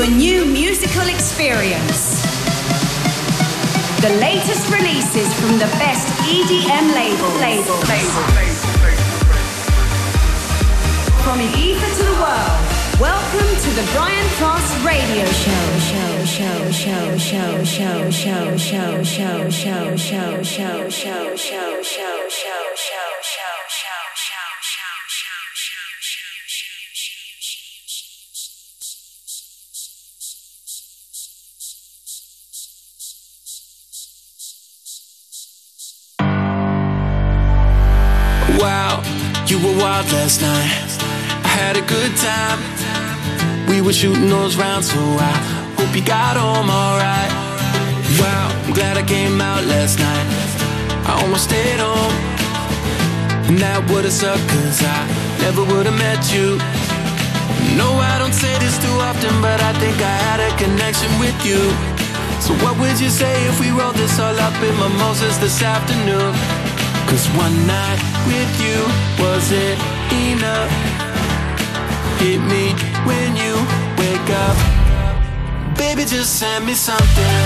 a new musical experience. The latest releases from the best EDM. Label. Label. From Ibiza to the world, welcome to the Brian Cross Radio show, show, show, show, show, show, show, show, show, show, show, show, show, wild last night. I had a good time. We were shooting those rounds, so I hope you got home alright. Wow, I'm glad I came out last night. I almost stayed home. And that would've sucked, cause I never would've met you. No, I don't say this too often, but I think I had a connection with you. So, what would you say if we rolled this all up in mimosas this afternoon? Cause one night with you wasn't enough. Hit me when you wake up. Baby, just send me something.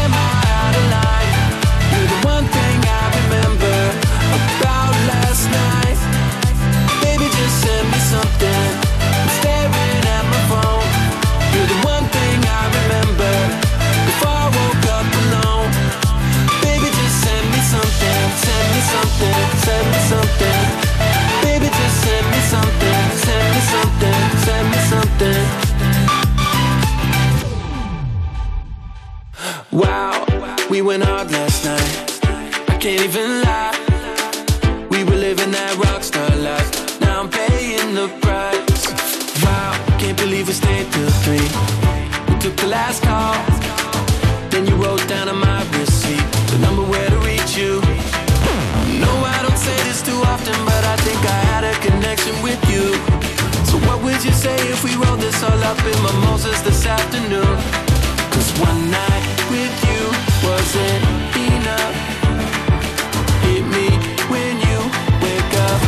Am I out of line? You're the one thing I remember about last night. Baby, just send me something. Send me something. Baby, just send me something. Send me something. Send me something. Wow, we went out last night. I can't even lie. We were living that rockstar life. Now I'm paying the price. Wow, can't believe we stayed till three. We took the last call. Then you wrote down on my receipt the number where to reach you. Say this too often, but I think I had a connection with you. So what would you say if we rolled this all up in mimosas this afternoon? Cause one night with you wasn't enough. Hit me when you wake up.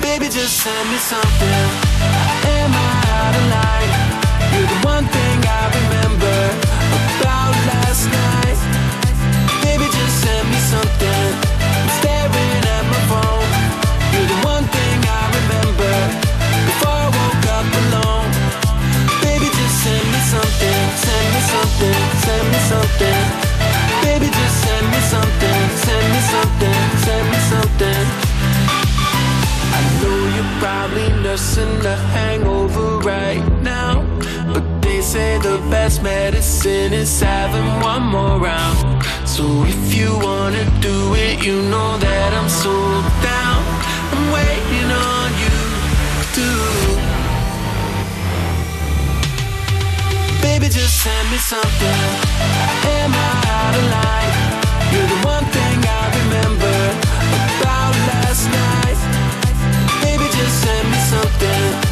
Baby, just send me something. Am I out of line? You're the one thing I remember about last night. Baby, just send me something. Send me something. Baby, just send me something. Send me something. Send me something. I know you're probably nursing a hangover right now. But they say the best medicine is having one more round. So if you wanna do it, you know that I'm so down. I'm waiting on just send me something. Am I out of line? You're the one thing I remember about last night. Baby, just send me something.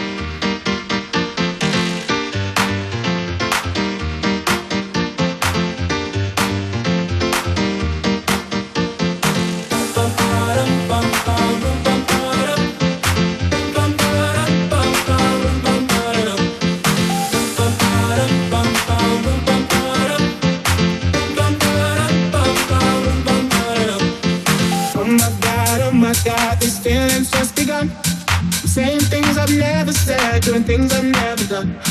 down.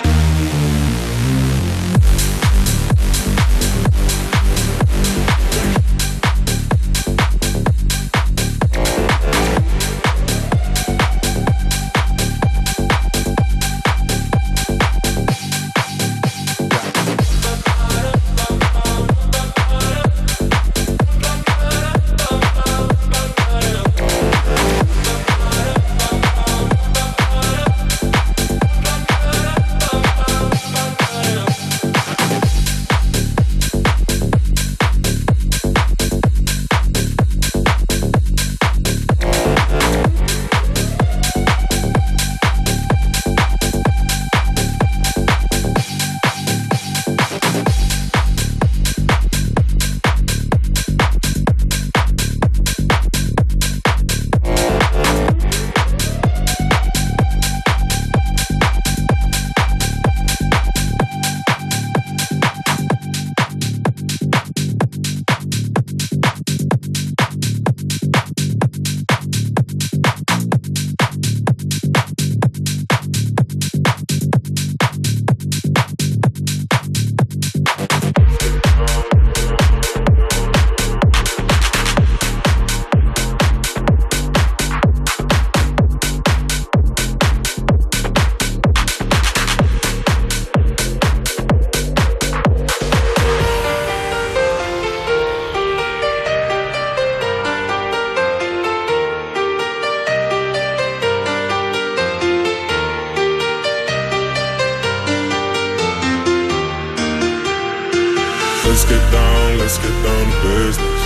Let's get down, let's get down to business.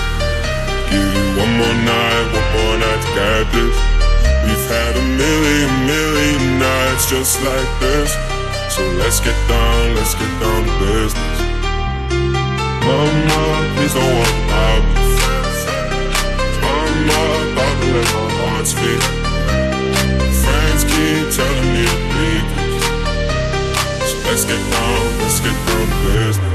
Give you one more night, one more night to get this. We've had a million, million nights just like this. So let's get down, let's get down to business. Mama, please don't walk out. Mama, about to let my heart speak. Friends keep telling me to leave. So let's get down, let's get down to business.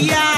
yeah.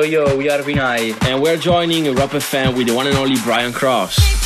Yo, yo, we are VINAI. And we're joining Europa FM with the one and only Brian Cross.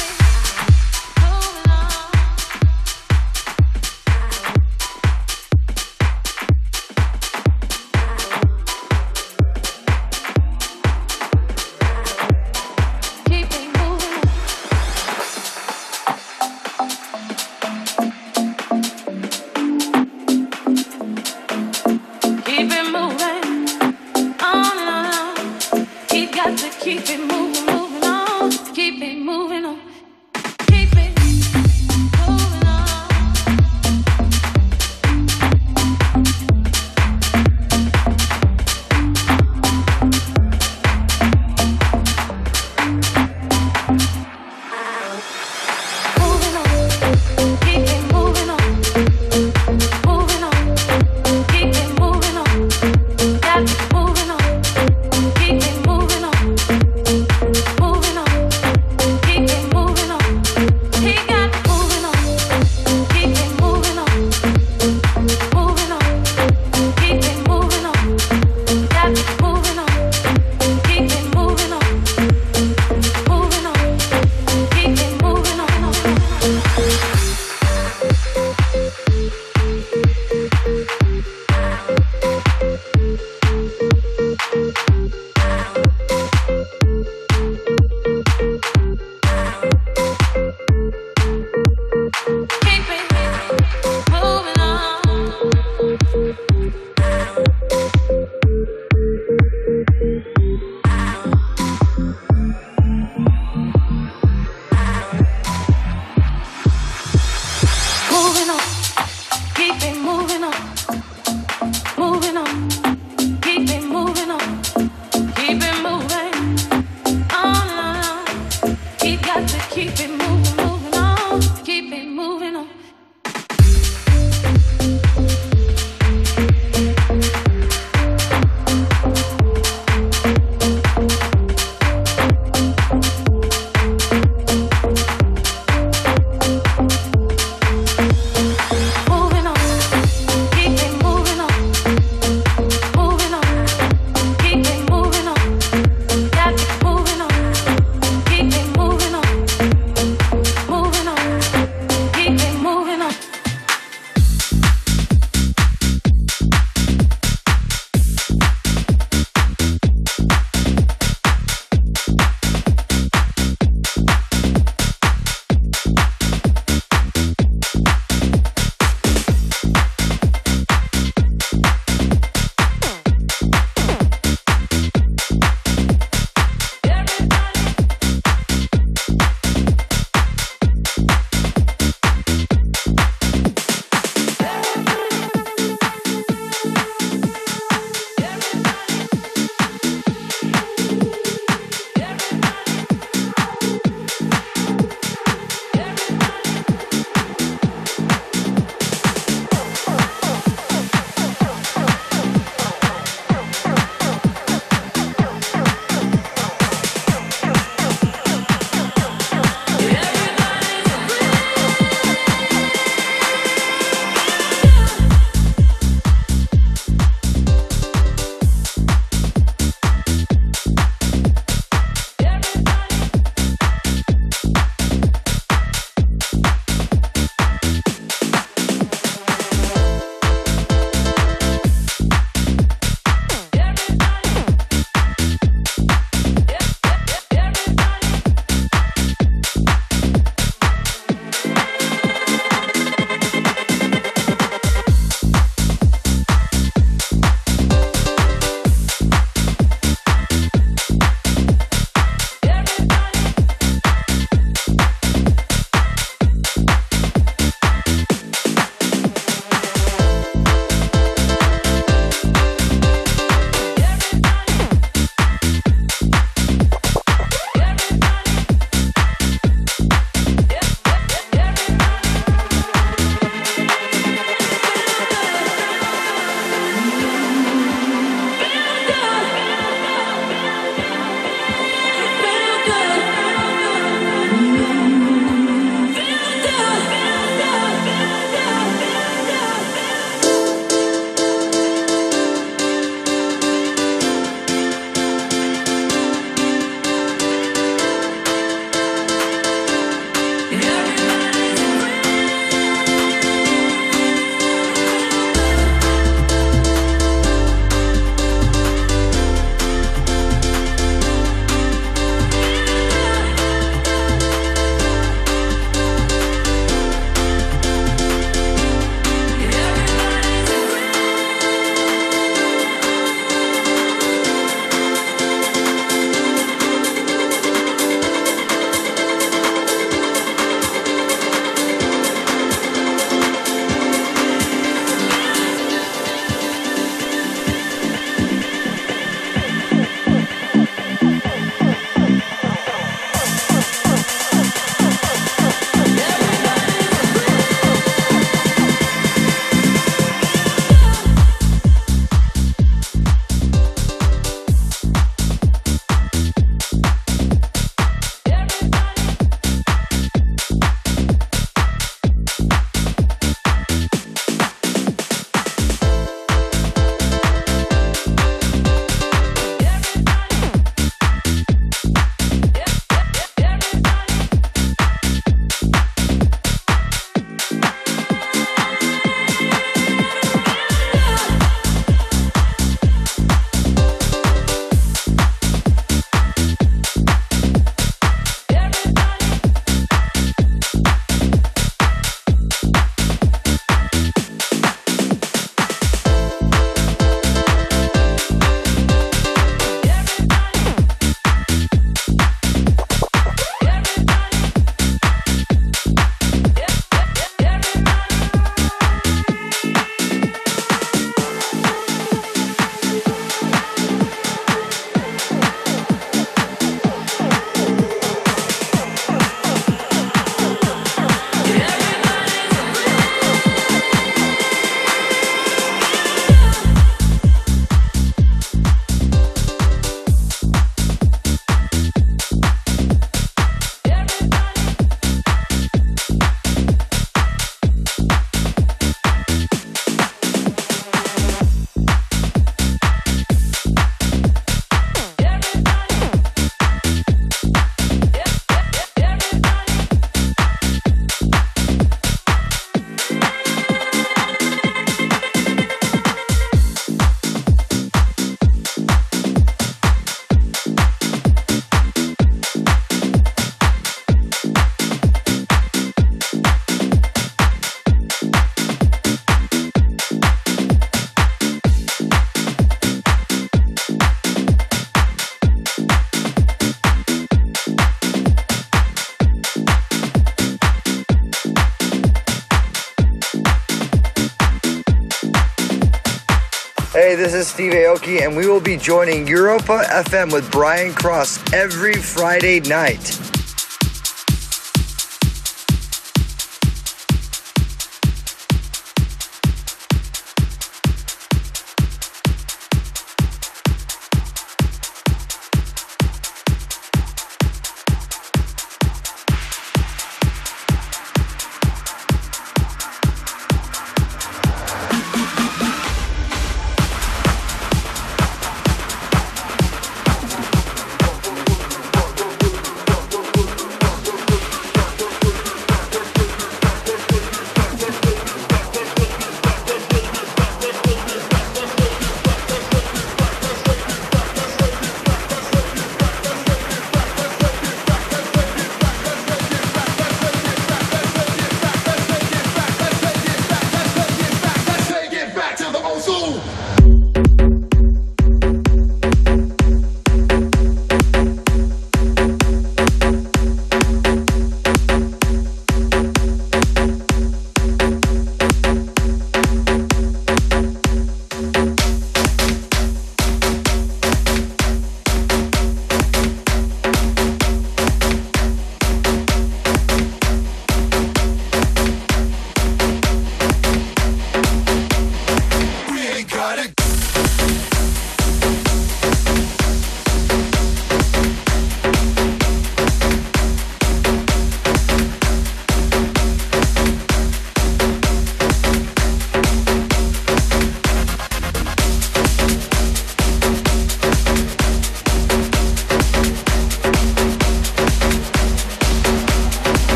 Aoki, and we will be joining Europa FM with Brian Cross every Friday night.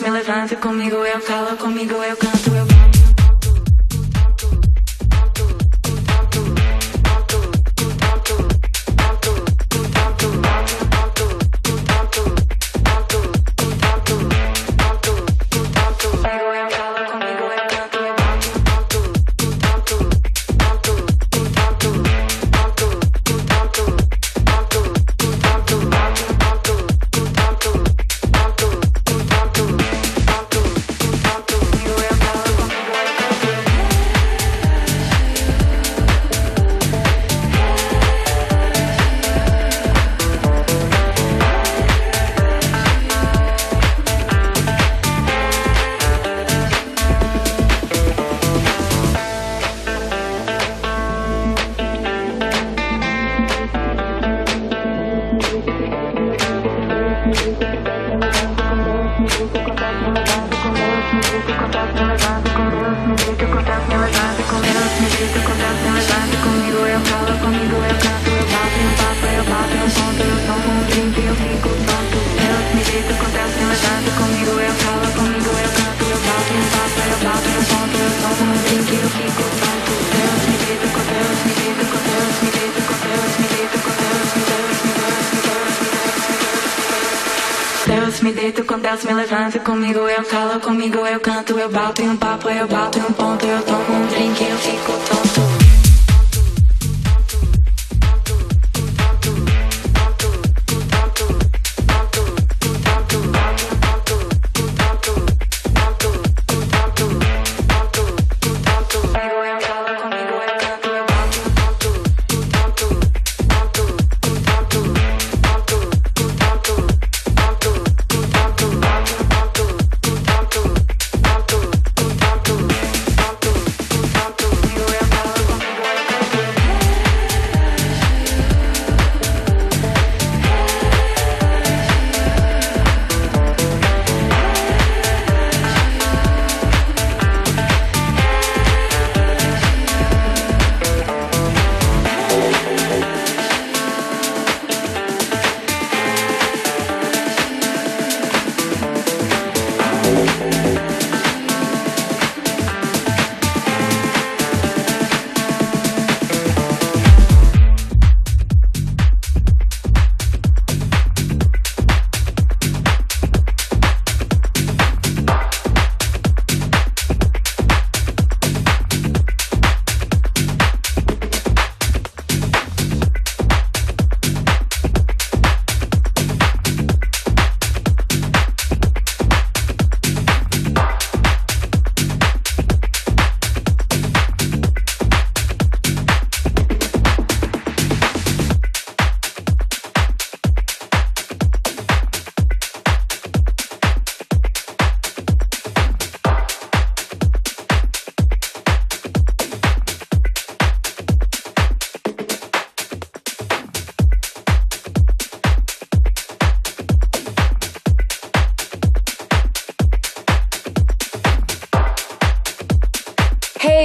Me levanta comigo, eu calo comigo, eu canto, papo, eu bato um ponto, eu tomo um drink, eu fico tonto.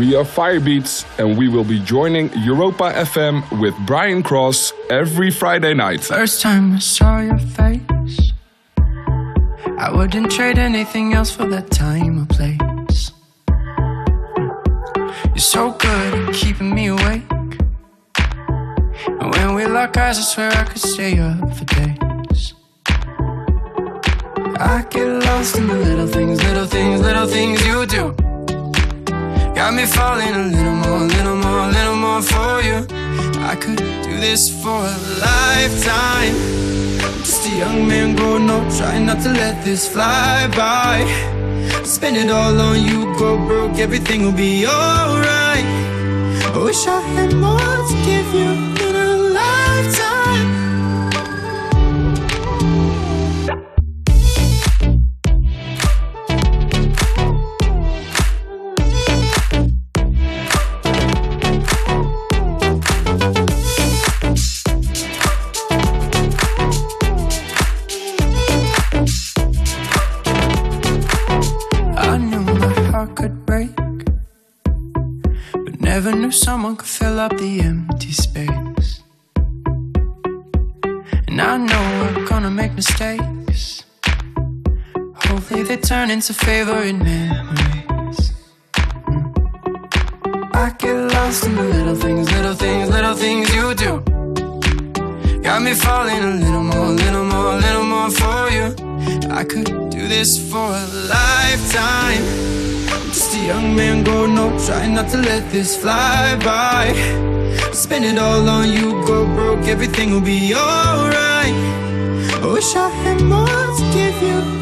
We are Firebeatz, and we will be joining Europa FM with Brian Cross every Friday night. First time I saw your face, I wouldn't trade anything else for that time or place. You're so good at keeping me awake. And when we lock eyes, I swear this fly by. Spend it all on you, go broke, everything will be alright. I wish I had more to give you up the empty space. And I know we're gonna make mistakes. Hopefully, they turn into favorite memories. I get lost in the little things, little things, little things you do. Got me falling a little more, little more, little more for you. I could do this for a lifetime. I'm just a young man going up Trying not to let this fly by. Spend it all on you, go broke Everything will be alright. I wish I had more to give you.